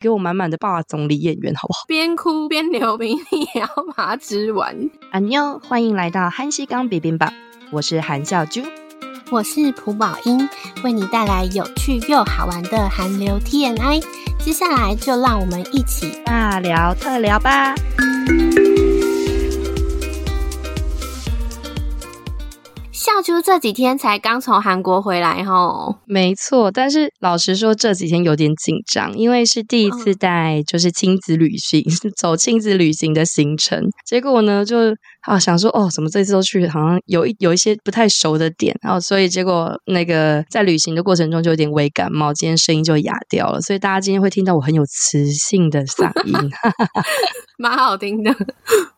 给我满满的霸总理演员，好不好？边哭边流鼻涕，你也要把它吃完。阿妞，欢迎来到韩西刚别边吧，我是韩笑珠，我是朴宝英，为你带来有趣又好玩的韩流 TNI。接下来就让我们一起大聊特聊吧。笑秋这几天才刚从韩国回来吼，没错，但是老实说这几天有点紧张，因为是第一次带就是亲子旅行，哦、走亲子旅行的行程，结果呢就啊想说哦，怎么这次都去，好像有一有一些不太熟的点，然后所以结果那个在旅行的过程中就有点微感冒，今天声音就哑掉了，所以大家今天会听到我很有磁性的嗓音，蛮好听的。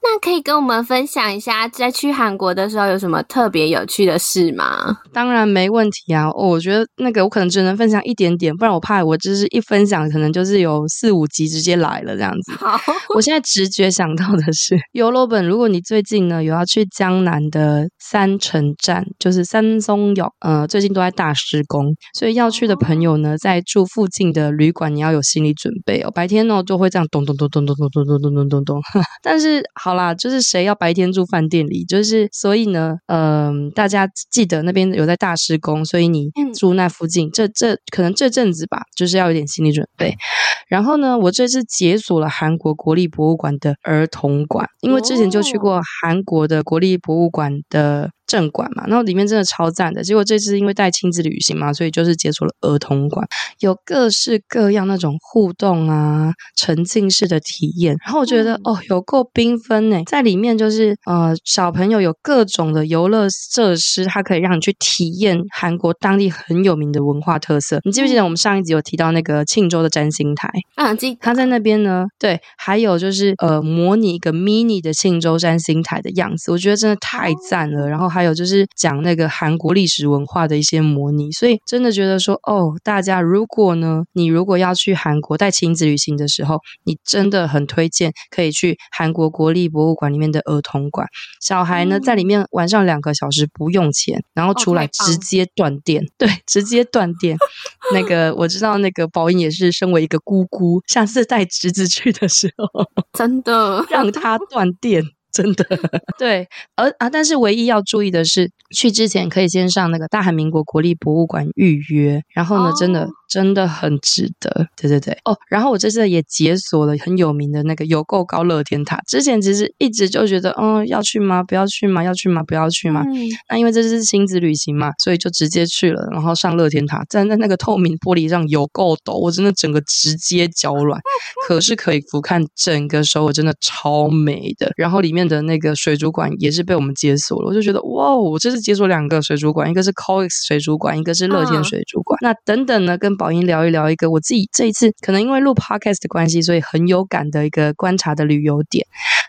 那可以跟我们分享一下，在去韩国的时候有什么特别有趣的事吗？当然没问题啊！哦，我觉得那个我可能只能分享一点点，不然我怕我就是一分享，可能就是有四五集直接来了这样子。好，我现在直觉想到的是，尤罗本，如果你最近呢有要去江南的三城站，就是三松有，呃，最近都在大施工，所以要去的朋友呢，在住附近的旅馆，你要有心理准备哦。白天呢就会这样咚咚咚咚咚咚咚咚咚咚咚咚，但是好啦，就是谁要白天住饭店里，就是所以呢，嗯、呃。大家记得那边有在大施工，所以你住那附近，嗯、这这可能这阵子吧，就是要有点心理准备。然后呢，我这次解锁了韩国国立博物馆的儿童馆，因为之前就去过韩国的国立博物馆的。正馆嘛，然后里面真的超赞的。结果这次因为带亲子旅行嘛，所以就是解锁了儿童馆，有各式各样那种互动啊、沉浸式的体验。然后我觉得、嗯、哦，有够缤纷呢，在里面就是呃，小朋友有各种的游乐设施，它可以让你去体验韩国当地很有名的文化特色。你记不记得我们上一集有提到那个庆州的占星台？啊，记得。他在那边呢，对，还有就是呃，模拟一个 mini 的庆州占星台的样子，我觉得真的太赞了。然后还还有就是讲那个韩国历史文化的一些模拟，所以真的觉得说哦，大家如果呢，你如果要去韩国带亲子旅行的时候，你真的很推荐可以去韩国国立博物馆里面的儿童馆。小孩呢，在里面玩上两个小时不用钱，然后出来直接断电，对，直接断电。那个我知道，那个宝英也是身为一个姑姑，下次带侄子去的时候，真的让他断电。真的 对，而啊，但是唯一要注意的是，去之前可以先上那个大韩民国国立博物馆预约，然后呢，真的。真的很值得，对对对哦。然后我这次也解锁了很有名的那个有够高乐天塔。之前其实一直就觉得，嗯，要去吗？不要去吗？要去吗？不要去吗？嗯。那因为这是亲子旅行嘛，所以就直接去了。然后上乐天塔，站在那个透明玻璃上有够陡，我真的整个直接脚软。可是可以俯瞰整个首尔，真的超美的。然后里面的那个水族馆也是被我们解锁了，我就觉得哇，我这次解锁两个水族馆，一个是 COEX 水族馆，一个是乐天水族馆。嗯。那等等呢，跟宝英聊一聊一个我自己这一次可能因为录 podcast 的关系，所以很有感的一个观察的旅游点。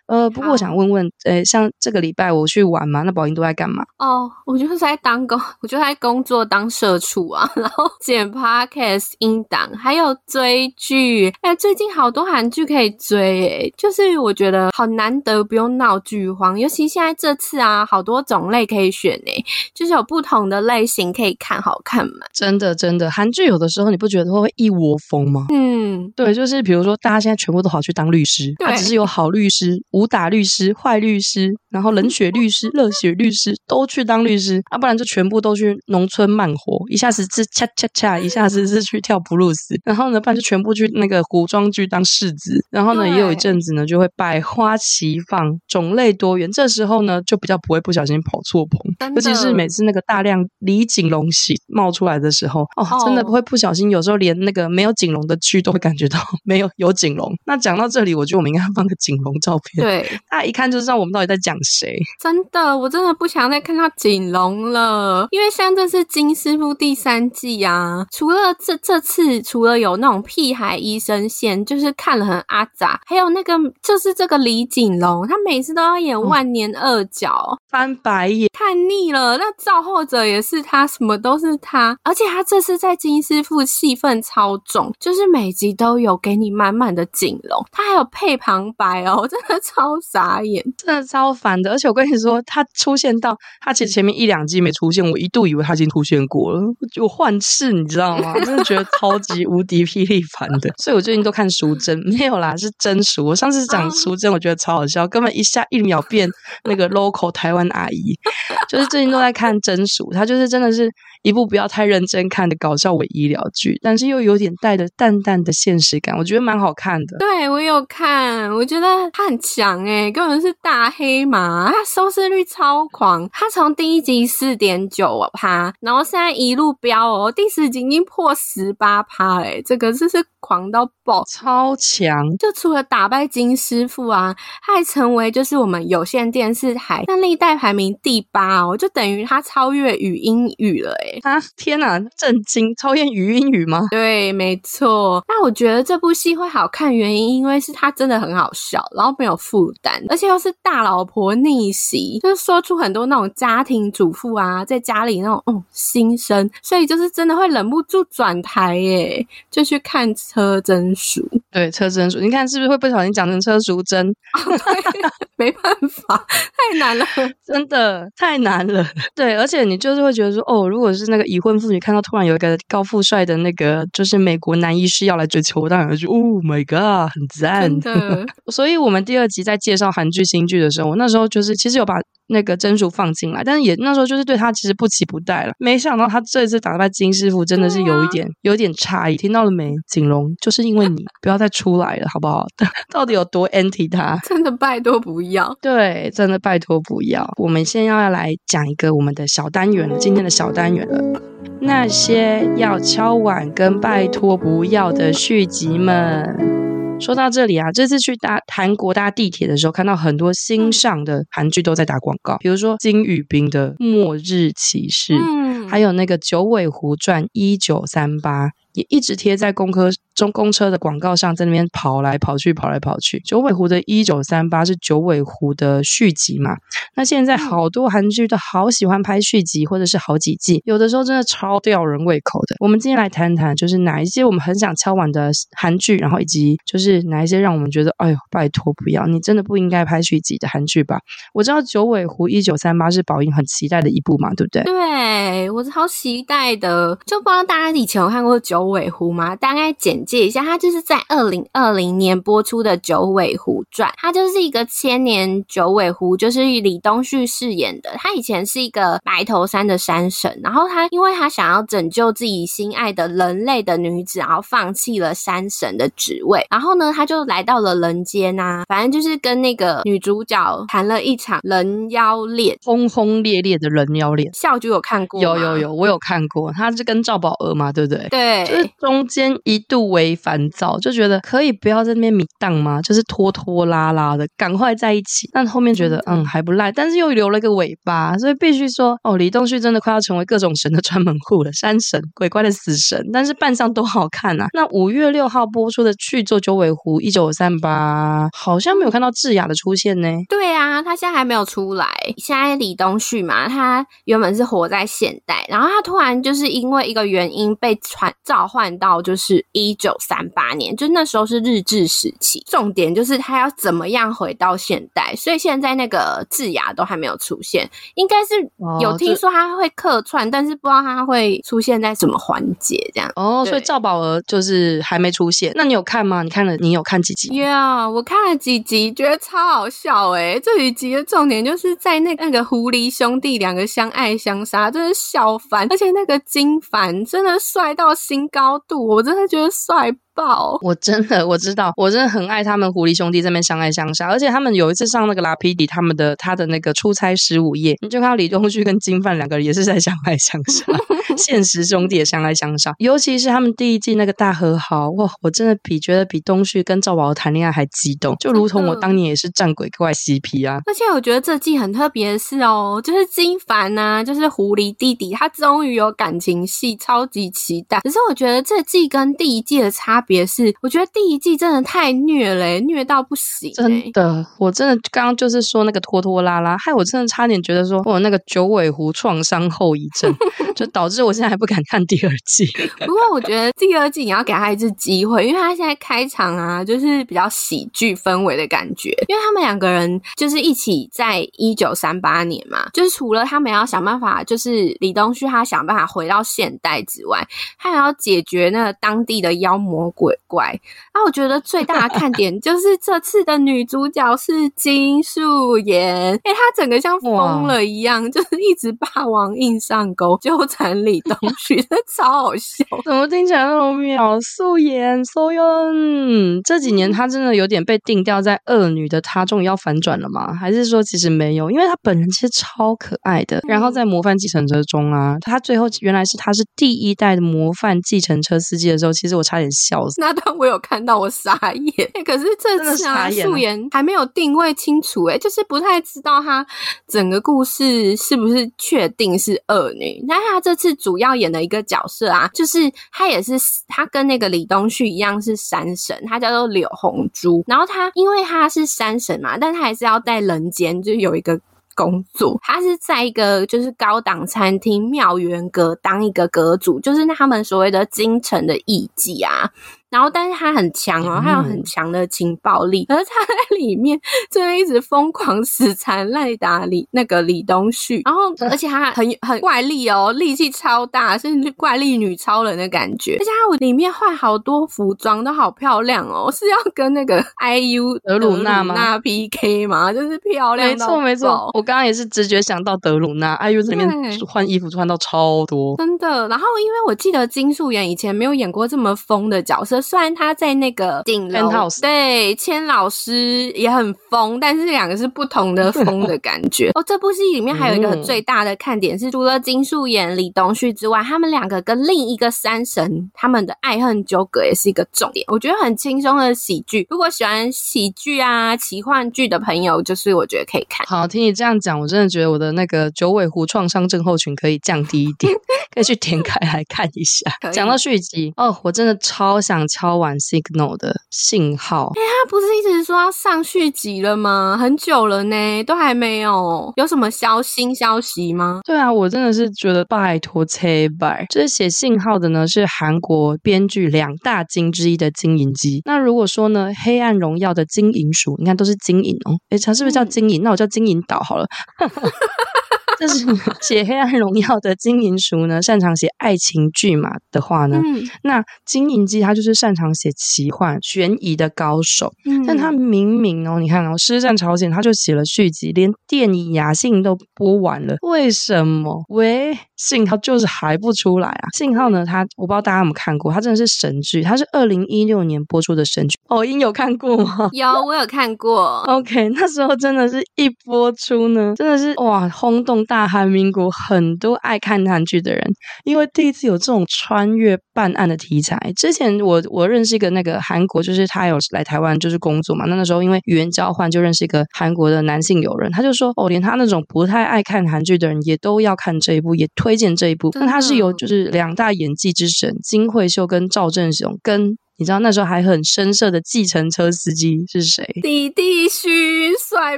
呃，不过我想问问，呃，像这个礼拜我去玩嘛，那宝英都在干嘛？哦，我就是在当工，我就在工作当社畜啊，然后剪 podcast 音档，还有追剧。哎，最近好多韩剧可以追，哎，就是我觉得好难得不用闹剧荒，尤其现在这次啊，好多种类可以选，哎，就是有不同的类型可以看，好看嘛？真的，真的，韩剧有的时候你不觉得？会会一窝蜂吗？嗯，对，就是比如说，大家现在全部都跑去当律师，他只是有好律师、武打律师、坏律师，然后冷血律师、热血律师都去当律师，啊，不然就全部都去农村慢活，一下子是恰恰恰，一下子是去跳布鲁斯，然后呢，不然就全部去那个古装剧当世子，然后呢，也有一阵子呢，就会百花齐放，种类多元，这时候呢，就比较不会不小心跑错棚，尤其是每次那个大量李锦龙戏冒出来的时候，哦，真的不会不小心，有时候。连那个没有锦龙的剧都会感觉到 没有有锦龙。那讲到这里，我觉得我们应该放个锦龙照片，对，大家一看就知道我们到底在讲谁。真的，我真的不想再看到锦龙了，因为像这是金师傅第三季啊，除了这这次除了有那种屁孩医生线，就是看了很阿杂，还有那个就是这个李锦龙，他每次都要演万年二角，嗯、翻白眼，看腻了。那造后者也是他，什么都是他，而且他这次在金师傅戏份。超重，就是每集都有给你满满的锦龙，他还有配旁白哦，真的超傻眼，真的超烦的。而且我跟你说，他出现到他其实前面一两季没出现，我一度以为他已经出现过了，就幻视，你知道吗？真的觉得超级无敌霹雳烦的。所以我最近都看淑珍，没有啦，是真淑。我上次讲淑珍，我觉得超好笑，根本一下一秒变那个 local 台湾阿姨。就是最近都在看真淑，他就是真的是。一部不要太认真看的搞笑伪医疗剧，但是又有点带着淡淡的现实感，我觉得蛮好看的。对，我有看，我觉得他很强诶，根本是大黑马，它收视率超狂，它从第一集四点九趴，然后现在一路飙哦，第十集已经破十八趴诶，这个真是狂到爆，超强。就除了打败金师傅啊，他还成为就是我们有线电视台那历代排名第八哦，就等于他超越语音语了诶。啊！天哪，震惊！超越语音语吗？对，没错。那我觉得这部戏会好看，原因因为是它真的很好笑，然后没有负担，而且又是大老婆逆袭，就是说出很多那种家庭主妇啊，在家里那种嗯心声，所以就是真的会忍不住转台耶，就去看车真淑。对，车真淑，你看是不是会不小心讲成车淑珍？没办法，太难了，真的太难了。对，而且你就是会觉得说，哦，如果是。那个已婚妇女看到突然有一个高富帅的那个就是美国男医师要来追求，我当然会觉得，Oh my god，很赞。的 所以我们第二集在介绍韩剧新剧的时候，我那时候就是其实有把。那个真淑放进来，但是也那时候就是对他其实不期不待了。没想到他这次打败金师傅，真的是有一点、啊、有一点诧异。听到了没，景龙？就是因为你不要再出来了，好不好？到底有多 anti 他？真的拜托不要。对，真的拜托不要。我们现在要来讲一个我们的小单元了，今天的小单元了，那些要敲碗跟拜托不要的续集们。说到这里啊，这次去搭韩国搭地铁的时候，看到很多新上的韩剧都在打广告，比如说金宇彬的《末日骑士》，嗯，还有那个《九尾狐传一九三八》。也一直贴在公科中公车的广告上，在那边跑来跑去，跑来跑去。九尾狐的一九三八是九尾狐的续集嘛？那现在好多韩剧都好喜欢拍续集，或者是好几季，有的时候真的超吊人胃口的。我们今天来谈谈，就是哪一些我们很想敲碗的韩剧，然后以及就是哪一些让我们觉得，哎呦，拜托不要，你真的不应该拍续集的韩剧吧？我知道九尾狐一九三八是宝英很期待的一部嘛，对不对？对，我超期待的，就不知道大家以前有看过九。九尾狐吗？大概简介一下，它就是在二零二零年播出的《九尾狐传》，它就是一个千年九尾狐，就是李东旭饰演的。他以前是一个白头山的山神，然后他因为他想要拯救自己心爱的人类的女子，然后放弃了山神的职位，然后呢，他就来到了人间啊，反正就是跟那个女主角谈了一场人妖恋，轰轰烈烈的人妖恋。笑就有看过，有有有，我有看过，他是跟赵宝儿嘛，对不对？对。就是中间一度为烦躁，就觉得可以不要在那边迷荡吗？就是拖拖拉拉的，赶快在一起。但后面觉得嗯还不赖，但是又留了一个尾巴，所以必须说哦，李东旭真的快要成为各种神的专门户了，山神、鬼怪的死神。但是扮相都好看啊。那五月六号播出的续作《九尾狐一九三八》，好像没有看到智雅的出现呢。对啊，他现在还没有出来。现在李东旭嘛，他原本是活在现代，然后他突然就是因为一个原因被传召。换到就是一九三八年，就那时候是日治时期。重点就是他要怎么样回到现代，所以现在那个智雅都还没有出现，应该是有听说他会客串，哦、但是不知道他会出现在什么环节这样。哦，所以赵宝儿就是还没出现。那你有看吗？你看了？你有看几集？呀，yeah, 我看了几集，觉得超好笑诶。这几集的重点就是在那那个狐狸兄弟两个相爱相杀，真是笑翻。而且那个金凡真的帅到心。高度，我真的觉得帅。爆！我真的我知道，我真的很爱他们狐狸兄弟这边相爱相杀，而且他们有一次上那个拉皮迪他们的他的那个出差十五夜，你就看到李东旭跟金范两个人也是在相爱相杀，现实兄弟也相爱相杀，尤其是他们第一季那个大和好哇，我真的比觉得比东旭跟赵宝儿谈恋爱还激动，就如同我当年也是战鬼怪 CP 啊！而且我觉得这季很特别的是哦，就是金凡呐、啊，就是狐狸弟弟，他终于有感情戏，超级期待。可是我觉得这季跟第一季的差别是，我觉得第一季真的太虐了，虐到不行。真的，我真的刚刚就是说那个拖拖拉拉，害我真的差点觉得说我那个九尾狐创伤后遗症，就导致我现在还不敢看第二季。不过我觉得第二季你要给他一次机会，因为他现在开场啊，就是比较喜剧氛围的感觉，因为他们两个人就是一起在一九三八年嘛，就是除了他们要想办法，就是李东旭他想办法回到现代之外，他还要解决那个当地的妖魔鬼怪。那我觉得最大的看点就是这次的女主角是金素妍，哎，她整个像疯了一样，就是一直霸王硬上钩，纠缠李东旭，真的超好笑。怎么听起来那么妙？素颜，素颜，这几年她真的有点被定调在恶女的，她终于要反转了吗？还是说其实没有？因为她本人其实超可爱的。然后在《模范继承者》中啊，她最后原来是她是第一代的模范继承车司机的时候，其实我差点笑死。那段我有看到，我傻眼。欸、可是这次啊，素颜还没有定位清楚，哎，就是不太知道她整个故事是不是确定是恶女。那她这次主要演的一个角色啊，就是她也是她跟那个李东旭一样是山神，她叫做柳红珠。然后她因为她是山神嘛，但她还是要在人间就有一个。工作，他是在一个就是高档餐厅妙缘阁当一个阁主，就是他们所谓的京城的艺妓啊。然后，但是他很强哦，他有很强的情报力，而他在里面真的一直疯狂死缠赖打李那个李东旭，然后而且他很很怪力哦，力气超大，是怪力女超人的感觉。而且他里面换好多服装都好漂亮哦，是要跟那个 IU 德鲁纳吗？那 PK 吗？就是漂亮，没错没错。我刚刚也是直觉想到德鲁纳，IU 里面换衣服穿到超多，真的。然后因为我记得金素妍以前没有演过这么疯的角色。虽然他在那个顶楼对，千老师也很疯，但是两个是不同的疯的感觉。哦，这部戏里面还有一个最大的看点是，除了金素妍、李东旭之外，他们两个跟另一个山神他们的爱恨纠葛也是一个重点。我觉得很轻松的喜剧，如果喜欢喜剧啊、奇幻剧的朋友，就是我觉得可以看。好，听你这样讲，我真的觉得我的那个九尾狐创伤症候群可以降低一点，可以去点开来看一下。讲到续集哦，我真的超想。敲完 Signal 的信号，哎、欸，他不是一直说要上续集了吗？很久了呢，都还没有，有什么消新消息吗？对啊，我真的是觉得拜托切拜。这写信号的呢是韩国编剧两大金之一的金银姬。那如果说呢，黑暗荣耀的金银鼠，你看都是金银哦。哎，他是不是叫金银？嗯、那我叫金银岛好了。这是写《黑暗荣耀》的金银淑呢，擅长写爱情剧嘛的话呢，嗯、那金银姬他就是擅长写奇幻悬疑的高手。嗯、但他明明哦，你看哦，《师战朝鲜》他就写了续集，连电影雅信都播完了，为什么？喂，信号就是还不出来啊！信号呢，他我不知道大家有没有看过，他真的是神剧，他是二零一六年播出的神剧。哦，英有看过吗？有，我有看过。OK，那时候真的是一播出呢，真的是哇，轰动。大韩民国很多爱看韩剧的人，因为第一次有这种穿越办案的题材。之前我我认识一个那个韩国，就是他有来台湾就是工作嘛。那那时候因为语言交换，就认识一个韩国的男性友人，他就说哦，连他那种不太爱看韩剧的人也都要看这一部，也推荐这一部。那他是由就是两大演技之神金惠秀跟赵正雄跟。你知道那时候还很生涩的计程车司机是谁？李帝勋，帅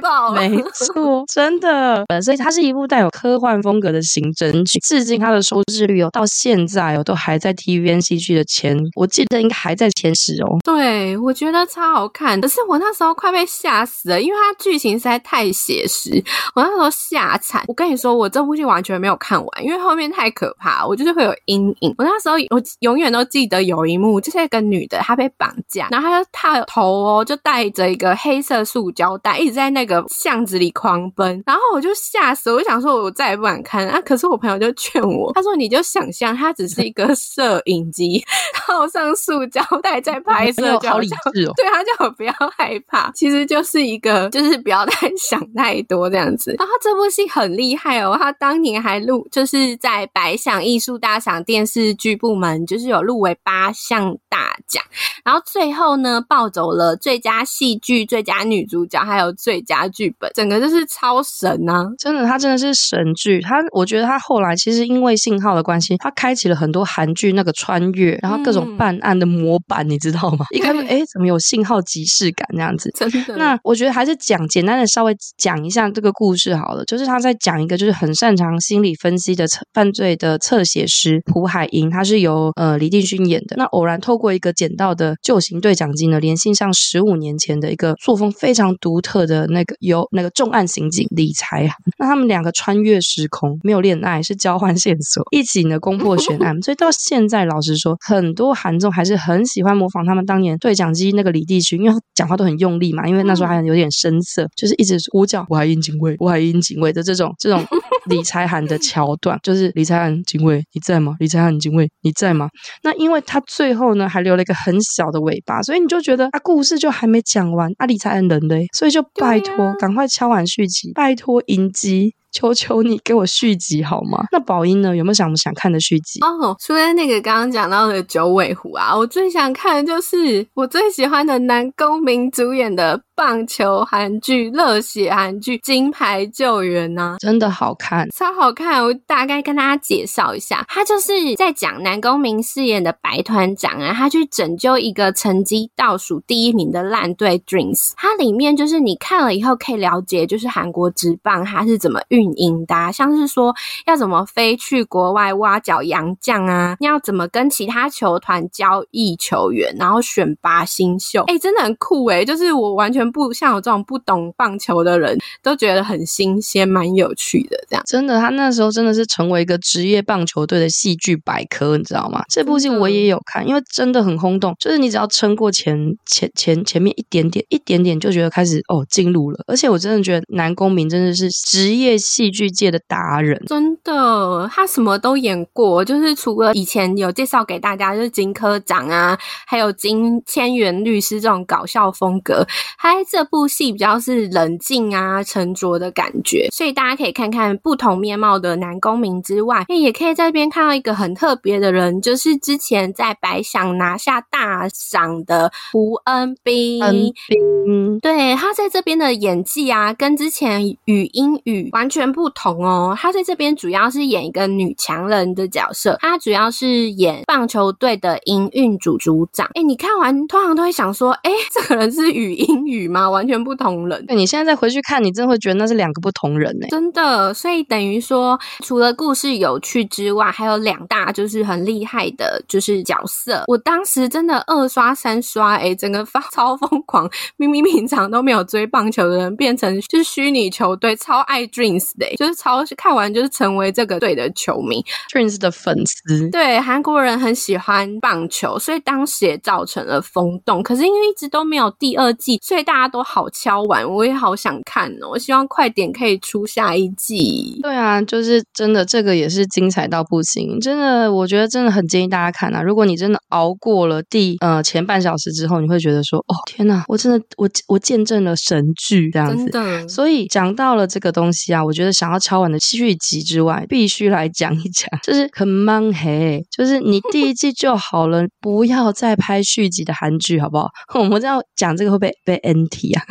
爆了！没错，真的。所以它是一部带有科幻风格的刑侦剧，至今它的收视率哦，到现在哦都还在 TVN 戏剧的前，我记得应该还在前十哦。对，我觉得超好看，可是我那时候快被吓死了，因为它剧情实在太写实，我那时候吓惨。我跟你说，我这部剧完全没有看完，因为后面太可怕，我就是会有阴影。我那时候我永远都记得有一幕，就是一个女的。他被绑架，然后他就他头哦，就带着一个黑色塑胶袋，一直在那个巷子里狂奔。然后我就吓死，我就想说，我再也不敢看啊！可是我朋友就劝我，他说：“你就想象他只是一个 摄影机，套上塑胶袋在拍摄，就好理智哦。”对，他叫我不要害怕，其实就是一个，就是不要太想太多这样子。然后这部戏很厉害哦，他当年还录，就是在百想艺术大赏电视剧部门，就是有入围八项大奖。奖，然后最后呢，抱走了最佳戏剧、最佳女主角，还有最佳剧本，整个就是超神啊！真的，他真的是神剧。他我觉得他后来其实因为信号的关系，他开启了很多韩剧那个穿越，然后各种办案的模板，嗯、你知道吗？一开始 哎，怎么有信号即视感这样子？真的。那我觉得还是讲简单的稍微讲一下这个故事好了，就是他在讲一个就是很擅长心理分析的犯罪的侧写师朴海英，他是由呃李定勋演的。那偶然透过一个捡到的旧型对讲机呢，联系上十五年前的一个作风非常独特的那个有那个重案刑警李才涵。那他们两个穿越时空，没有恋爱，是交换线索，一起呢攻破悬案。所以到现在，老实说，很多韩众还是很喜欢模仿他们当年对讲机那个李帝勋，因为他讲话都很用力嘛，因为那时候还有点生涩，就是一直呼叫我还英警卫、我还英警卫的这种这种李才涵的桥段，就是李才涵警卫你在吗？李才涵警卫你在吗？那因为他最后呢还留了一个很小的尾巴，所以你就觉得啊故事就还没讲完，啊李才涵人嘞，所以就拜托赶快敲完续集，拜托影集。求求你给我续集好吗？那宝英呢？有没有想想看的续集？哦，除了那个刚刚讲到的九尾狐啊，我最想看的就是我最喜欢的南宫明主演的。棒球韩剧、热血韩剧《金牌救援》呢，真的好看，超好看。我大概跟大家介绍一下，他就是在讲南宫明饰演的白团长啊，他去拯救一个成绩倒数第一名的烂队 Dreams。它里面就是你看了以后可以了解，就是韩国职棒它是怎么运营的啊，像是说要怎么飞去国外挖角洋将啊，要怎么跟其他球团交易球员，然后选拔新秀。哎，真的很酷诶，就是我完全。不像我这种不懂棒球的人都觉得很新鲜，蛮有趣的。这样真的，他那时候真的是成为一个职业棒球队的戏剧百科，你知道吗？这部戏我也有看，因为真的很轰动。就是你只要撑过前前前前面一点点一点点，就觉得开始哦进入了。而且我真的觉得南宫珉真的是职业戏剧界的达人，真的，他什么都演过。就是除了以前有介绍给大家，就是金科长啊，还有金千元律师这种搞笑风格，他。这部戏比较是冷静啊、沉着的感觉，所以大家可以看看不同面貌的男公民之外，也可以在这边看到一个很特别的人，就是之前在白想拿下大赏的胡恩斌。恩斌，对，他在这边的演技啊，跟之前语音语完全不同哦。他在这边主要是演一个女强人的角色，他主要是演棒球队的营运组组长。哎，你看完通常都会想说，哎，这个人是语英语。吗？完全不同人。对，你现在再回去看，你真的会觉得那是两个不同人呢。真的，所以等于说，除了故事有趣之外，还有两大就是很厉害的，就是角色。我当时真的二刷三刷，哎，整个发超疯狂。明明平常都没有追棒球的人，变成就是虚拟球队超爱 Dreams 的，就是超看完就是成为这个队的球迷，Dreams 的粉丝。对，韩国人很喜欢棒球，所以当时也造成了风动。可是因为一直都没有第二季，所以大。家都好敲完，我也好想看哦！我希望快点可以出下一季。对啊，就是真的，这个也是精彩到不行。真的，我觉得真的很建议大家看啊！如果你真的熬过了第呃前半小时之后，你会觉得说：“哦，天呐！我真的我我见证了神剧这样子。”。所以讲到了这个东西啊，我觉得想要敲完的续集之外，必须来讲一讲，就是很忙嘿，就是你第一季就好了，不要再拍续集的韩剧，好不好？我们这样讲这个会被被 NT 啊，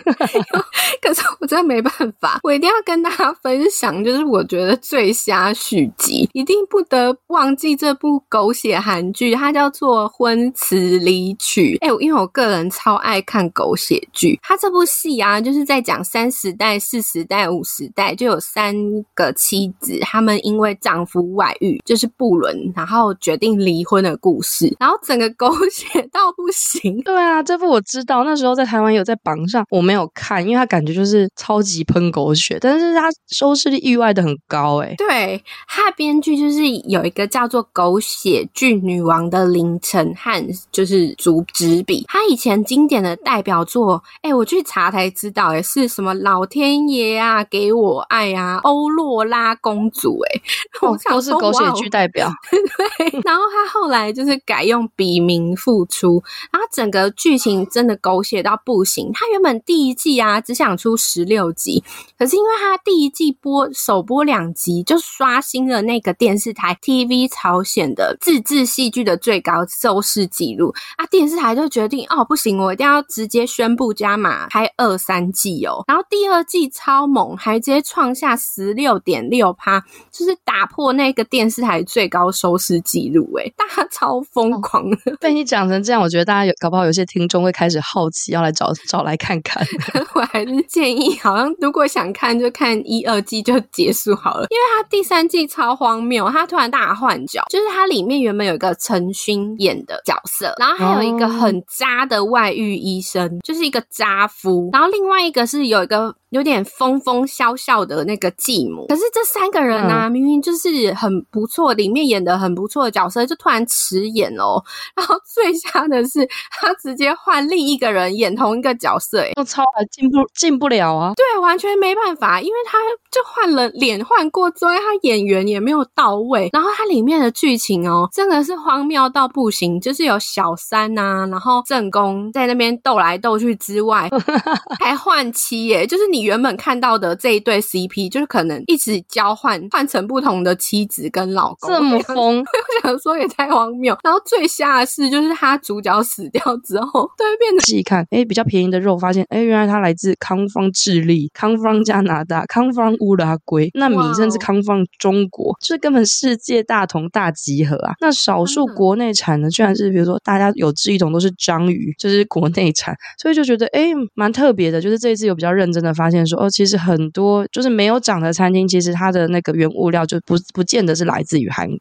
可是我真的没办法，我一定要跟大家分享，就是我觉得最瞎续集，一定不得忘记这部狗血韩剧，它叫做《婚词离曲》。哎，因为我个人超爱看狗血剧，它这部戏啊，就是在讲三十代、四十代、五十代，就有三个妻子，她们因为丈夫外遇，就是不伦，然后决定离婚的故事，然后整个狗血到不行。对啊，这部我知道，那时候在台湾有在榜。上我没有看，因为他感觉就是超级喷狗血，但是他收视率意外的很高哎。对，他的编剧就是有一个叫做“狗血剧女王”的林晨汉，就是主执笔。他以前经典的代表作，哎，我去查才知道，哎，是什么？老天爷啊，给我爱啊，啊，欧若拉公主、欸，哎、哦，都是狗血剧代表。对，然后他后来就是改用笔名复出，然后整个剧情真的狗血到不行。他原本第一季啊只想出十六集，可是因为他第一季播首播两集就刷新了那个电视台 TV 朝鲜的自制戏剧的最高收视纪录啊，电视台就决定哦不行，我一定要直接宣布加码拍二三季哦，然后第二季超猛，还直接创下十六点六趴，就是打破那个电视台最高收视纪录，哎，大家超疯狂的。被你讲成这样，我觉得大家有搞不好有些听众会开始好奇，要来找找来看看。我还是建议，好像如果想看就看一二季就结束好了，因为它第三季超荒谬，它突然大换角，就是它里面原本有一个陈勋演的角色，然后还有一个很渣的外遇医生，就是一个渣夫，然后另外一个是有一个。有点疯疯笑笑的那个继母，可是这三个人呢、啊，嗯、明明就是很不错，里面演的很不错的角色，就突然迟演哦。然后最瞎的是，他直接换另一个人演同一个角色，哎，我超进不进不了啊！对，完全没办法，因为他就换了脸，换过之后，他演员也没有到位。然后他里面的剧情哦，真的是荒谬到不行，就是有小三呐、啊，然后正宫在那边斗来斗去之外，还换妻，耶，就是你。原本看到的这一对 CP，就是可能一直交换，换成不同的妻子跟老公，这么疯，我想说也太荒谬。然后最吓的是，就是他主角死掉之后，对，变成细看，哎，比较便宜的肉，发现，哎，原来他来自康方智利、康方加拿大、康方乌拉圭，那米甚至康方中国，这根本世界大同大集合啊！那少数国内产的，居然是比如说大家有志一种都是章鱼，就是国内产，所以就觉得哎，蛮特别的。就是这一次有比较认真的发发现。说哦，其实很多就是没有涨的餐厅，其实它的那个原物料就不不见得是来自于韩国。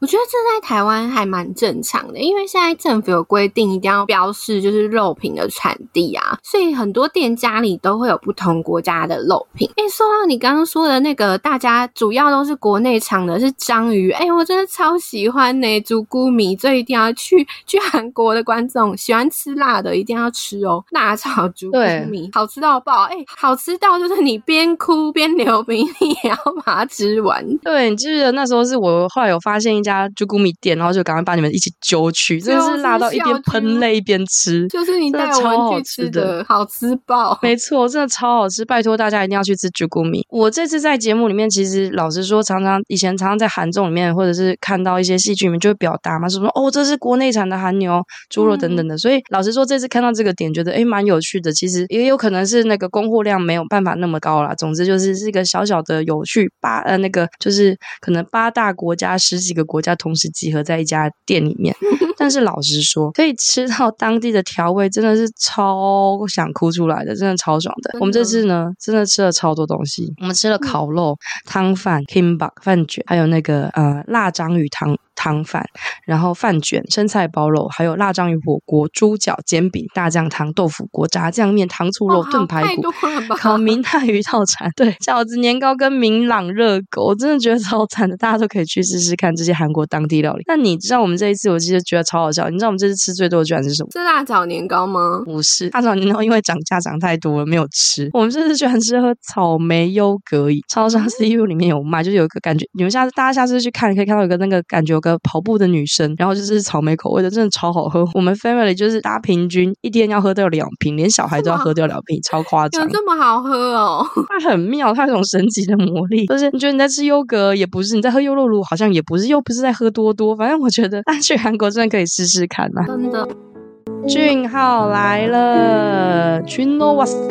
我觉得这在台湾还蛮正常的，因为现在政府有规定一定要标示就是肉品的产地啊，所以很多店家里都会有不同国家的肉品。哎，说到你刚刚说的那个，大家主要都是国内产的，是章鱼。哎，我真的超喜欢呢，竹菇米，所以一定要去去韩国的观众喜欢吃辣的，一定要吃哦，辣炒竹菇米，好吃到爆！哎，好。吃到，就是你边哭边流鼻涕，你也要把它吃完。对，你记得那时候是我后来有发现一家朱古米店，然后就赶快把你们一起揪去，真的是辣到一边喷泪一边吃，就是你带我们去吃的，好吃爆。没错，真的超好吃，拜托大家一定要去吃朱古米。我这次在节目里面，其实老实说，常常以前常常在韩综里面，或者是看到一些戏剧里面，就会表达嘛，是说哦，这是国内产的韩牛、猪肉等等的。嗯、所以老实说，这次看到这个点，觉得哎蛮有趣的。其实也有可能是那个供货量没。没有办法那么高啦。总之就是是一个小小的有趣，八呃那个就是可能八大国家十几个国家同时集合在一家店里面。但是老实说，可以吃到当地的调味，真的是超想哭出来的，真的超爽的。的我们这次呢，真的吃了超多东西。我们吃了烤肉、汤饭、kimbap 饭卷，还有那个呃辣章鱼汤。汤饭，然后饭卷、生菜包肉，还有辣章鱼火锅、猪脚、煎饼、大酱汤、豆腐锅、炸酱面、糖醋肉、炖排骨、烤明太鱼套餐，对，饺子、年糕跟明朗热狗，我真的觉得超赞的，大家都可以去试试看这些韩国当地料理。那你知道我们这一次，我其实觉得超好笑。你知道我们这次吃最多的居然是什么？是辣炒年糕吗？不是，辣炒年糕因为涨价涨太多了，没有吃。我们这次居然是喝草莓优格饮，超商 CU 里面有卖，就是有一个感觉。你们下次大家下次去看，可以看到有个那个感觉有个。跑步的女生，然后就是草莓口味的，真的超好喝。我们 family 就是大家平均一天要喝掉两瓶，连小孩都要喝掉两瓶，超夸张。有这么好喝哦？它很妙，它有种神奇的魔力。就是你觉得你在吃优格也不是，你在喝优酪乳好像也不是，又不是在喝多多。反正我觉得，大家去韩国真的可以试试看呐、啊。真的。俊浩来了，群诺瓦斯。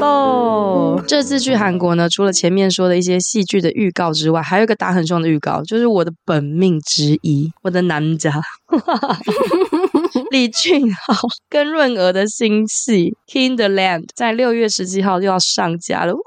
这次去韩国呢，除了前面说的一些戏剧的预告之外，还有一个打很凶的预告，就是我的本命之一，我的男家 李俊浩跟润娥的新戏《Kinderland》在六月十七号就要上架了。呜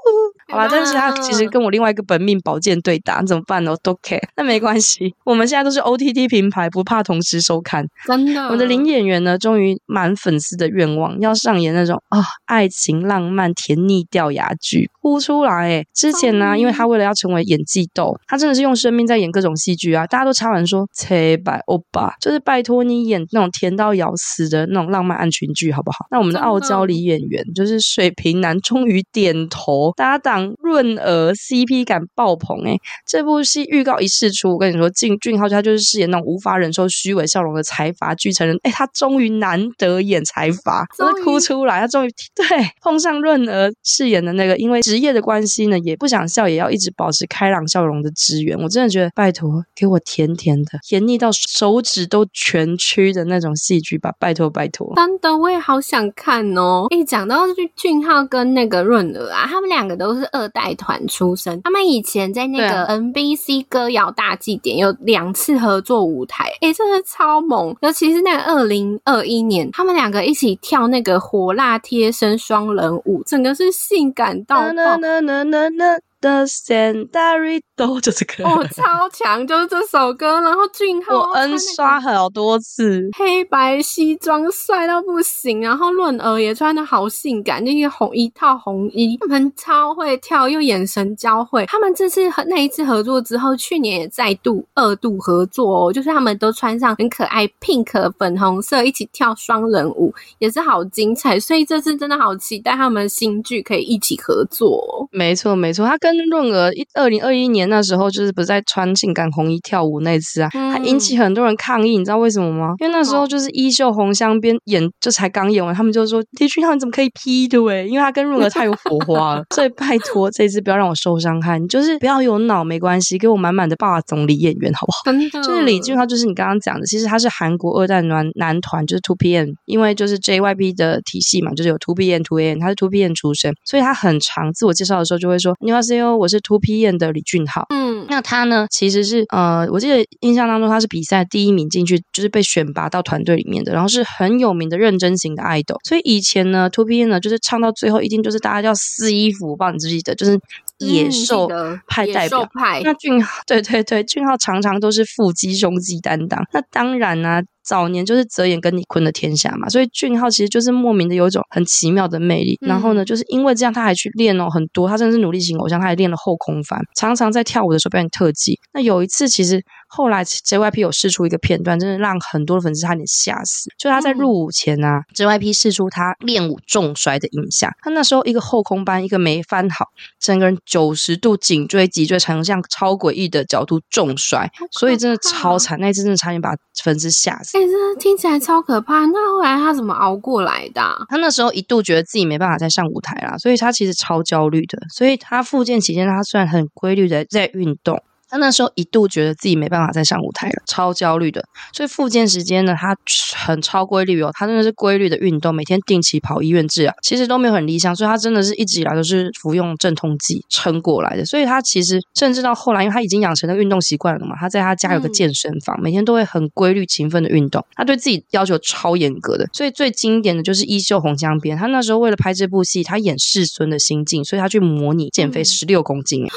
好吧，但是他其实跟我另外一个本命宝剑对打，怎么办呢？都 OK，那没关系，我们现在都是 OTT 平台，不怕同时收看。真的，我们的林演员呢，终于满粉丝的愿望，要上演那种啊、哦，爱情浪漫甜腻掉牙剧，哭出来欸。之前呢，因为他为了要成为演技豆，他真的是用生命在演各种戏剧啊，大家都插完说切拜欧巴，就是拜托你演那种甜到咬死的那种浪漫爱情剧好不好？那我们的傲娇李演员就是水瓶男，终于点头，搭档。润儿 CP 感爆棚哎、欸！这部戏预告一试出，我跟你说，俊俊浩他就是饰演那种无法忍受虚伪笑容的财阀继承人，哎，他终于难得演财阀，真的哭出来，他终于对碰上润儿饰演的那个，因为职业的关系呢，也不想笑，也要一直保持开朗笑容的支援。我真的觉得，拜托给我甜甜的，甜腻到手指都蜷曲的那种戏剧吧，拜托拜托！真的，我也好想看哦。一讲到俊俊浩跟那个润娥啊，他们两个都是二代团出身，他们以前在那个 NBC 歌谣大祭典有两次合作舞台，哎，真的超猛！尤其是那个二零二一年，他们两个一起跳那个火辣贴身双人舞，整个是性感到爆。The Sandari 都就这个哦，超强，就是这首歌。然后俊浩我 N 刷好多次，黑白西装帅到不行。然后润娥也穿的好性感，那个红一套红衣，他们超会跳，又眼神交汇。他们这次和那一次合作之后，去年也再度二度合作哦，就是他们都穿上很可爱 pink 粉红色一起跳双人舞，也是好精彩。所以这次真的好期待他们新剧可以一起合作哦。没错，没错，他跟润娥一二零二一年那时候，就是不是在穿性感红衣跳舞那次啊，还引起很多人抗议，你知道为什么吗？因为那时候就是《衣袖红镶边》演就才刚演完，他们就说李俊浩你怎么可以 P 的喂？因为他跟润娥太有火花了，所以拜托这次不要让我受伤害，你就是不要有脑没关系，给我满满的霸总理演员好不好？真的，就是李俊浩，就是你刚刚讲的，其实他是韩国二代男男团，就是 Two PM，因为就是 JYP 的体系嘛，就是有 Two PM、Two AM，他是 Two PM 出身，所以他很常自我介绍的时候就会说你好 C O，我是 Two P M 的李俊浩。嗯，那他呢，其实是呃，我记得印象当中他是比赛第一名进去，就是被选拔到团队里面的，然后是很有名的认真型的爱豆。所以以前呢，Two P M 呢，就是唱到最后一定就是大家要撕衣服，我不知道你记不记得，就是野兽派代表。嗯、派那俊浩，对对对，俊浩常常都是腹肌胸肌担当。那当然呢、啊。早年就是泽演跟李坤的天下嘛，所以俊浩其实就是莫名的有一种很奇妙的魅力。嗯、然后呢，就是因为这样，他还去练哦很多，他真的是努力型偶像，他还练了后空翻，常常在跳舞的时候表演特技。那有一次，其实。后来 JYP 有试出一个片段，真的让很多的粉丝差点吓死。就他在入伍前啊、嗯、JYP 试出他练舞重摔的影像。他那时候一个后空翻，一个没翻好，整个人九十度颈椎脊椎呈像超诡异的角度重摔，所以真的超惨。那一次真的差点把粉丝吓死。哎、欸，真的听起来超可怕。那后来他怎么熬过来的？他那时候一度觉得自己没办法再上舞台啦，所以他其实超焦虑的。所以他复健期间，他虽然很规律的在运动。他那时候一度觉得自己没办法再上舞台了，超焦虑的。所以复健时间呢，他很超规律哦，他真的是规律的运动，每天定期跑医院治疗，其实都没有很理想。所以他真的是一直以来都是服用镇痛剂撑过来的。所以他其实甚至到后来，因为他已经养成了运动习惯了嘛，他在他家有个健身房，嗯、每天都会很规律勤奋的运动。他对自己要求超严格的。所以最经典的就是《衣袖红镶边》，他那时候为了拍这部戏，他演世孙的心境，所以他去模拟减肥十六公斤。嗯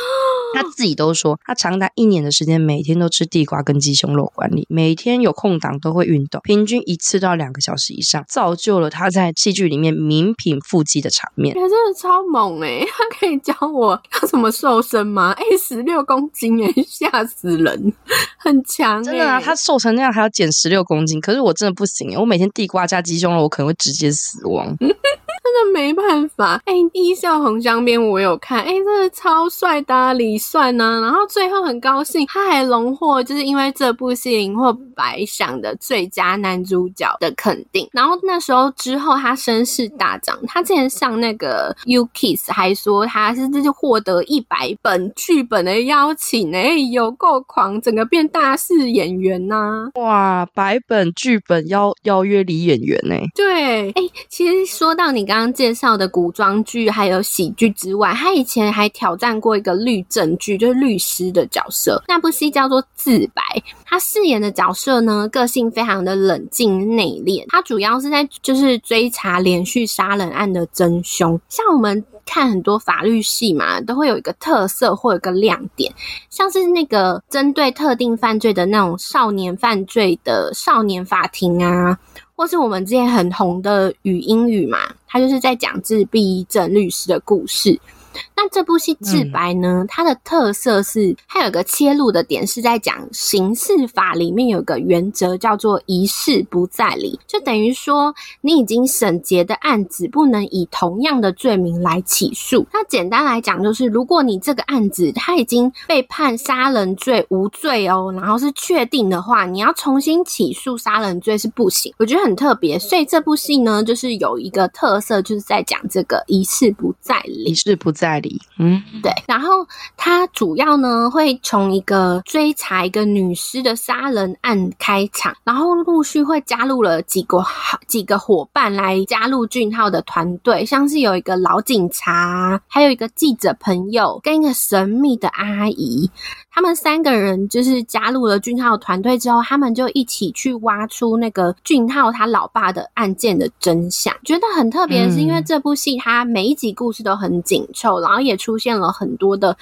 他自己都说，他长达一年的时间，每天都吃地瓜跟鸡胸肉管理，每天有空档都会运动，平均一次到两个小时以上，造就了他在戏剧里面名品腹肌的场面。他真的超猛哎！他可以教我要怎么瘦身吗？哎，十六公斤哎，吓死人，很强。真的啊，他瘦成那样还要减十六公斤，可是我真的不行，我每天地瓜加鸡胸肉，我可能会直接死亡。真的没办法，哎，《一笑红香边》我有看，哎，真的超帅的啊，李算呢。然后最后很高兴，他还荣获，就是因为这部戏荣获白想的最佳男主角的肯定。然后那时候之后，他声势大涨。他之前上那个《U Kiss》还说他是这就获得一百本剧本的邀请，哎，有够狂，整个变大势演员呐、啊！哇，百本剧本邀邀约李演员呢？对，哎，其实说到你刚。刚介绍的古装剧还有喜剧之外，他以前还挑战过一个律政剧，就是律师的角色。那部戏叫做《自白》，他饰演的角色呢，个性非常的冷静内敛。他主要是在就是追查连续杀人案的真凶。像我们看很多法律戏嘛，都会有一个特色或有个亮点，像是那个针对特定犯罪的那种少年犯罪的少年法庭啊。或是我们之前很红的语英语嘛，他就是在讲自闭症律师的故事。那这部戏《自白》呢，嗯、它的特色是它有个切入的点是在讲刑事法里面有个原则叫做一事不再理，就等于说你已经审结的案子不能以同样的罪名来起诉。那简单来讲就是，如果你这个案子它已经被判杀人罪无罪哦，然后是确定的话，你要重新起诉杀人罪是不行。我觉得很特别，所以这部戏呢，就是有一个特色，就是在讲这个一事不再理，一事不再理。嗯，对。然后他主要呢会从一个追查一个女尸的杀人案开场，然后陆续会加入了几个好几个伙伴来加入俊浩的团队，像是有一个老警察，还有一个记者朋友，跟一个神秘的阿姨。他们三个人就是加入了俊浩团队之后，他们就一起去挖出那个俊浩他老爸的案件的真相。觉得很特别的是，因为这部戏它每一集故事都很紧凑，然后也出现了很多的。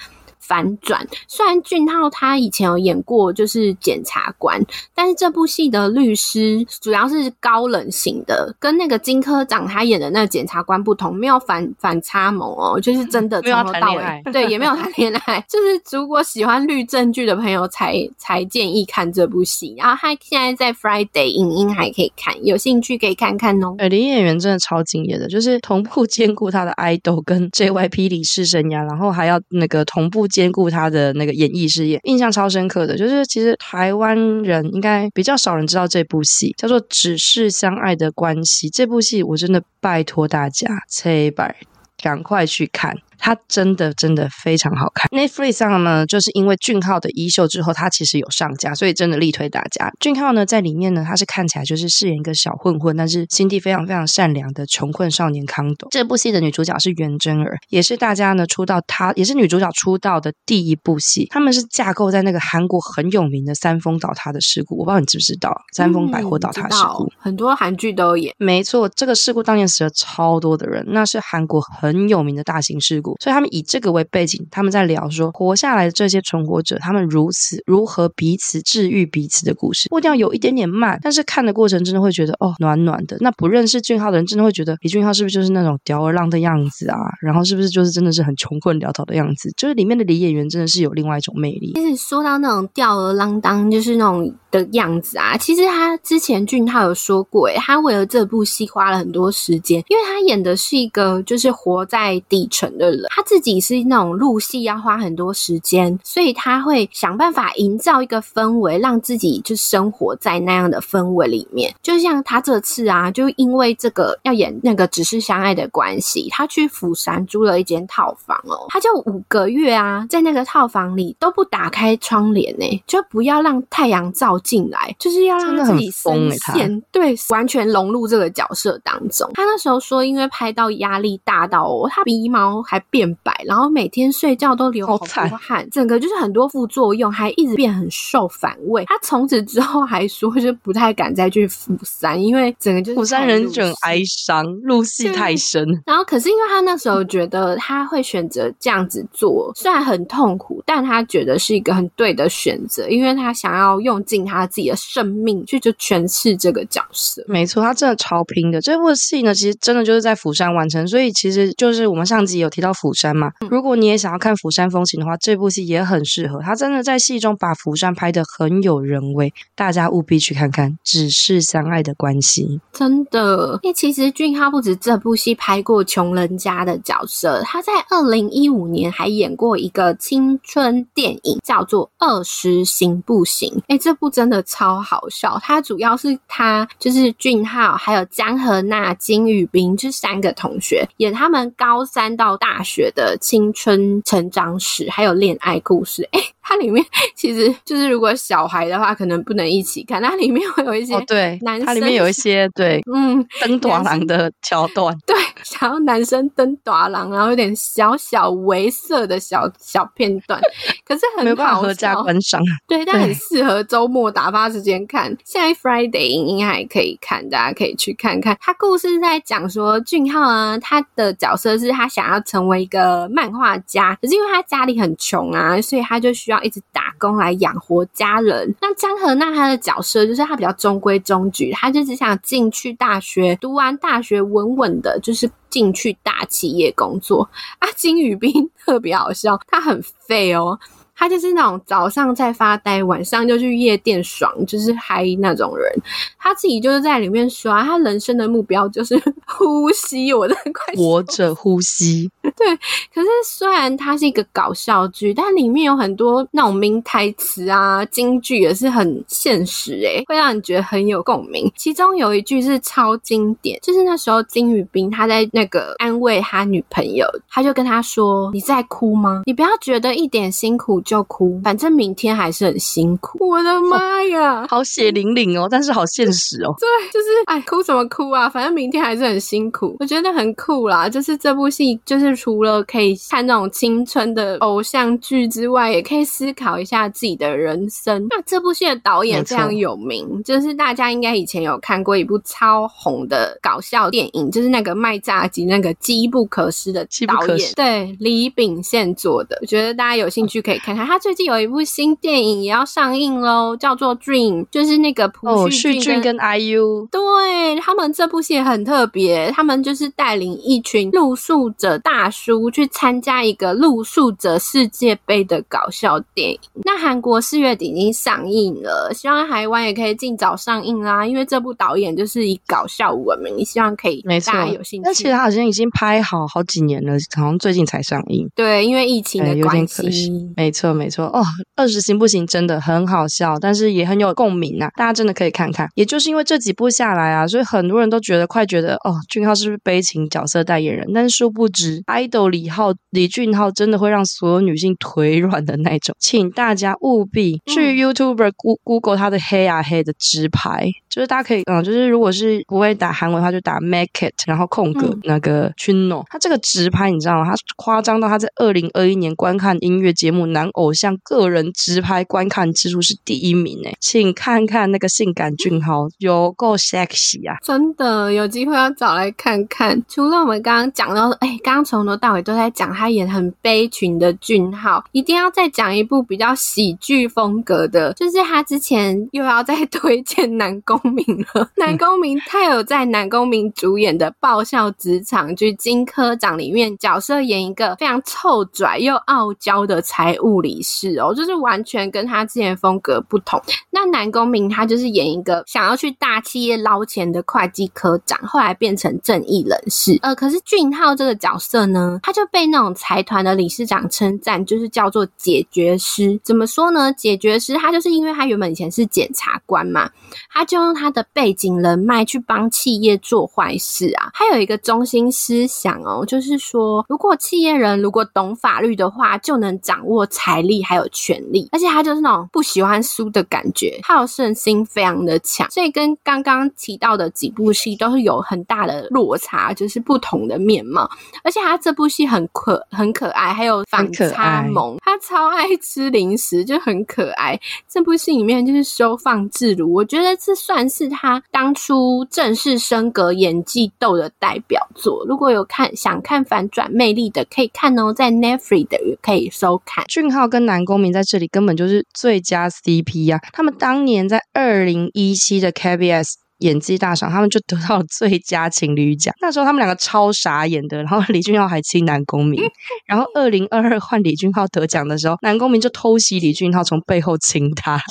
反转，虽然俊浩他以前有演过就是检察官，但是这部戏的律师主要是高冷型的，跟那个金科长他演的那个检察官不同，没有反 反差萌哦，就是真的从头到尾，对，也没有谈恋爱，就是如果喜欢律政剧的朋友才才建议看这部戏。然后他现在在 Friday 影音还可以看，有兴趣可以看看哦。呃，林演员真的超敬业的，就是同步兼顾他的 idol 跟 JYP 理事生涯，然后还要那个同步。兼顾他的那个演艺事业，印象超深刻的，就是其实台湾人应该比较少人知道这部戏，叫做《只是相爱的关系》。这部戏我真的拜托大家，切拜赶快去看。它真的真的非常好看。Netflix 上呢，就是因为俊浩的衣袖之后，他其实有上架，所以真的力推大家。俊浩呢，在里面呢，他是看起来就是饰演一个小混混，但是心地非常非常善良的穷困少年康斗。这部戏的女主角是袁真儿，也是大家呢出道，她也是女主角出道的第一部戏。他们是架构在那个韩国很有名的三丰倒塌的事故，我不知道你知不知道三丰百货倒塌事故，嗯、很多韩剧都有演。没错，这个事故当年死了超多的人，那是韩国很有名的大型事故。所以他们以这个为背景，他们在聊说活下来的这些存活者，他们如此如何彼此治愈彼此的故事。步调有一点点慢，但是看的过程真的会觉得哦，暖暖的。那不认识俊浩的人，真的会觉得李俊浩是不是就是那种吊儿郎的样子啊？然后是不是就是真的是很穷困潦倒的样子？就是里面的李演员真的是有另外一种魅力。其实说到那种吊儿郎当，就是那种的样子啊，其实他之前俊浩有说过，诶，他为了这部戏花了很多时间，因为他演的是一个就是活在底层的人，他自己。自己是那种入戏要花很多时间，所以他会想办法营造一个氛围，让自己就生活在那样的氛围里面。就像他这次啊，就因为这个要演那个只是相爱的关系，他去釜山租了一间套房哦，他就五个月啊，在那个套房里都不打开窗帘呢，就不要让太阳照进来，就是要让自己深陷，对，完全融入这个角色当中。他那时候说，因为拍到压力大到哦，他鼻毛还变白。然后每天睡觉都流好多汗，整个就是很多副作用，还一直变很瘦反胃。他从此之后还说，就不太敢再去釜山，因为整个就是釜山人就很哀伤，入戏太深。然后可是因为他那时候觉得他会选择这样子做，虽然很痛苦，但他觉得是一个很对的选择，因为他想要用尽他自己的生命去就诠释这个角色。没错，他真的超拼的。这部戏呢，其实真的就是在釜山完成，所以其实就是我们上集有提到釜山嘛。如果你也想要看釜山风情的话，这部戏也很适合。他真的在戏中把釜山拍的很有人味，大家务必去看看。只是相爱的关系，真的。因为其实俊浩不止这部戏拍过穷人家的角色，他在二零一五年还演过一个青春电影，叫做《二十行不行》。哎，这部真的超好笑。他主要是他就是俊浩，还有江河娜、金宇彬这三个同学演他们高三到大学的。青春成长史，还有恋爱故事，哎、它里面其实就是如果小孩的话，可能不能一起看。它里面会有一些男生，对，它里面有一些对，嗯，登大人的桥段，对，想要男生登大人，然后有点小小猥色的小小片段，可是很好笑，没办法合家观赏，对，但很适合周末打发时间看。现在 Friday 应该还可以看，大家可以去看看。他故事在讲说，俊浩啊，他的角色是他想要成为一个。漫画家，可是因为他家里很穷啊，所以他就需要一直打工来养活家人。那江河那他的角色就是他比较中规中矩，他就只想进去大学，读完大学稳稳的，就是进去大企业工作啊。金宇彬特别好笑，他很废哦。他就是那种早上在发呆，晚上就去夜店爽，就是嗨那种人。他自己就是在里面说啊，他人生的目标就是 呼吸，我的快活着呼吸。对，可是虽然它是一个搞笑剧，但里面有很多那种名台词啊、金句也是很现实诶，会让你觉得很有共鸣。其中有一句是超经典，就是那时候金宇彬他在那个安慰他女朋友，他就跟他说：“你在哭吗？你不要觉得一点辛苦。”就哭，反正明天还是很辛苦。我的妈呀，好血淋淋哦，但是好现实哦。对，就是哎，哭什么哭啊？反正明天还是很辛苦。我觉得很酷啦，就是这部戏，就是除了可以看那种青春的偶像剧之外，也可以思考一下自己的人生。那这部戏的导演非常有名，就是大家应该以前有看过一部超红的搞笑电影，就是那个卖炸鸡那个机不可失的导演，对，李秉宪做的。我觉得大家有兴趣可以看。他最近有一部新电影也要上映喽，叫做《Dream》，就是那个朴叙俊跟 IU，对，他们这部戏很特别，他们就是带领一群露宿者大叔去参加一个露宿者世界杯的搞笑电影。那韩国四月底已经上映了，希望台湾也可以尽早上映啦，因为这部导演就是以搞笑闻名，希望可以大家有兴趣。但其实他好像已经拍好好几年了，好像最近才上映。对，因为疫情的关系，没错。没错哦，二十行不行真的很好笑，但是也很有共鸣啊！大家真的可以看看。也就是因为这几部下来啊，所以很多人都觉得快觉得哦，俊浩是不是悲情角色代言人？但是殊不知，idol 李浩李俊浩真的会让所有女性腿软的那种。请大家务必去 YouTuber Google 他的黑啊黑的直拍，就是大家可以嗯，就是如果是不会打韩文的话，就打 Make It，然后空格那个 Chunno，他这个直拍你知道吗？他夸张到他在二零二一年观看音乐节目男偶。像个人直拍观看次数是第一名诶，请看看那个性感俊豪有够 sexy 啊！真的有机会要找来看看。除了我们刚刚讲到，哎，刚刚从头到尾都在讲他演很悲情的俊浩，一定要再讲一部比较喜剧风格的，就是他之前又要再推荐南宫珉了。南宫明他有在南宫明主演的爆笑职场剧《金科长》里面角色演一个非常臭拽又傲娇的财务理事哦，就是完全跟他之前风格不同。那南宫明他就是演一个想要去大企业捞钱的会计科长，后来变成正义人士。呃，可是俊浩这个角色呢，他就被那种财团的理事长称赞，就是叫做解决师。怎么说呢？解决师他就是因为他原本以前是检察官嘛，他就他的背景人脉去帮企业做坏事啊。他有一个中心思想哦，就是说，如果企业人如果懂法律的话，就能掌握财力还有权力，而且他就是那种不喜欢输的感觉，好胜心非常的强，所以跟刚刚提到的几部戏都是有很大的落差，就是不同的面貌。而且他这部戏很可很可爱，还有反差萌，他超爱吃零食，就很可爱。这部戏里面就是收放自如，我觉得这算是他当初正式升格演技斗的代表作。如果有看想看反转魅力的，可以看哦，在 n e f r i 的也可以收看。俊浩跟南宫明在这里根本就是最佳 CP 呀、他们当年在二零一七的 KBS。演技大赏，他们就得到了最佳情侣奖。那时候他们两个超傻眼的，然后李俊昊还亲南宫珉。然后二零二二换李俊昊得奖的时候，南宫珉就偷袭李俊昊，从背后亲他。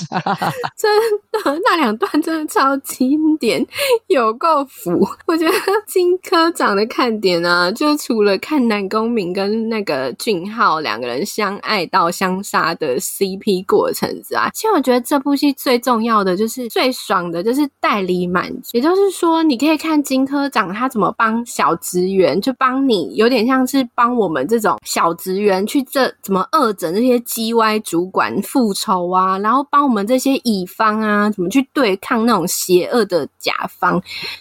真的，那两段真的超经典，有够腐。我觉得金科长的看点呢、啊，就除了看南宫珉跟那个俊昊两个人相爱到相杀的 CP 过程之外，其实我觉得这部戏最重要的就是最爽的，就是代理。也就是说，你可以看金科长他怎么帮小职员，就帮你有点像是帮我们这种小职员去这怎么恶整这些 G Y 主管复仇啊，然后帮我们这些乙方啊怎么去对抗那种邪恶的甲方，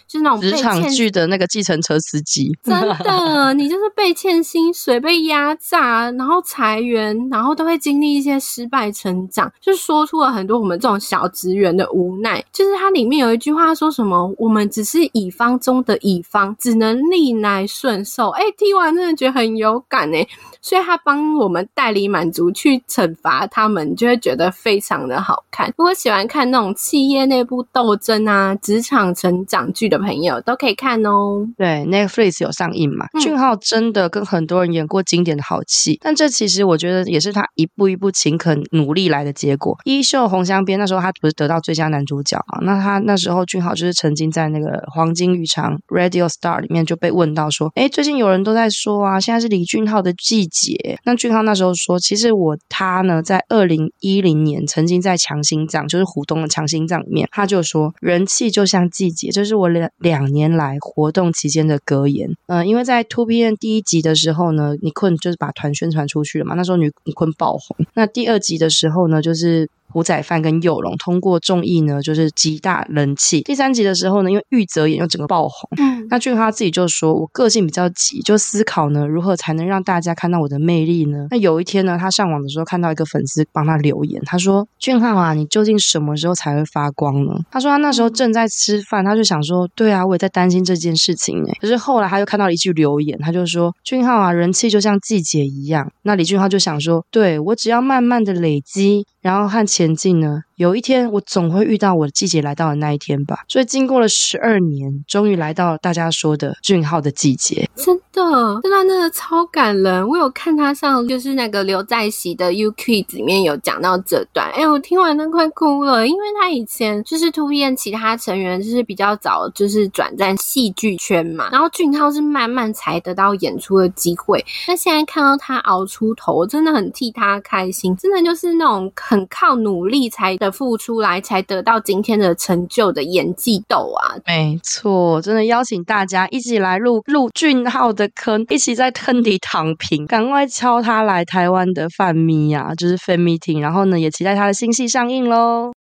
就是那种职场剧的那个计程车司机。真的，你就是被欠薪水、被压榨，然后裁员，然后都会经历一些失败成长，就说出了很多我们这种小职员的无奈。就是它里面有一句话说。说什么我们只是乙方中的乙方，只能逆来顺受。哎，听完真的觉得很有感哎，所以他帮我们代理满足去惩罚他们，就会觉得非常的好看。如果喜欢看那种企业内部斗争啊、职场成长剧的朋友，都可以看哦。对，Netflix 有上映嘛？俊浩真的跟很多人演过经典的好戏，但这其实我觉得也是他一步一步勤恳努力来的结果。衣袖红香边那时候他不是得到最佳男主角啊？那他那时候俊浩就是曾经在那个黄金浴场 Radio Star 里面就被问到说：“哎，最近有人都在说啊，现在是李俊浩的季”那俊康那时候说：“其实我他呢，在二零一零年曾经在强心脏，就是湖东的强心脏里面，他就说人气就像季节，这是我两两年来活动期间的格言。嗯、因为在 to bn 第一集的时候呢，你坤就是把团宣传出去了嘛，那时候女尼坤爆红。那第二集的时候呢，就是。胡宰范跟佑龙通过综艺呢，就是极大人气。第三集的时候呢，因为玉泽演又整个爆红，嗯，那俊浩他自己就说：“我个性比较急，就思考呢，如何才能让大家看到我的魅力呢？”那有一天呢，他上网的时候看到一个粉丝帮他留言，他说：“俊浩啊，你究竟什么时候才会发光呢？”他说他那时候正在吃饭，他就想说：“对啊，我也在担心这件事情呢。”可是后来他又看到了一句留言，他就说：“俊浩啊，人气就像季节一样。”那李俊浩就想说：“对，我只要慢慢的累积。”然后和前进呢？有一天，我总会遇到我的季节来到的那一天吧。所以，经过了十二年，终于来到了大家说的俊昊的季节。真的，这段真的超感人。我有看他上，就是那个刘在熙的 U k 里面有讲到这段。哎，我听完都快哭了，因为他以前就是 2PM 其他成员，就是比较早就是转战戏剧圈嘛。然后俊昊是慢慢才得到演出的机会。那现在看到他熬出头，真的很替他开心。真的就是那种很靠努力才付出来才得到今天的成就的演技斗啊！没错，真的邀请大家一起来入入俊浩的坑，一起在坑底躺平，赶快敲他来台湾的饭咪呀，就是 fan meeting，然后呢，也期待他的新戏上映喽。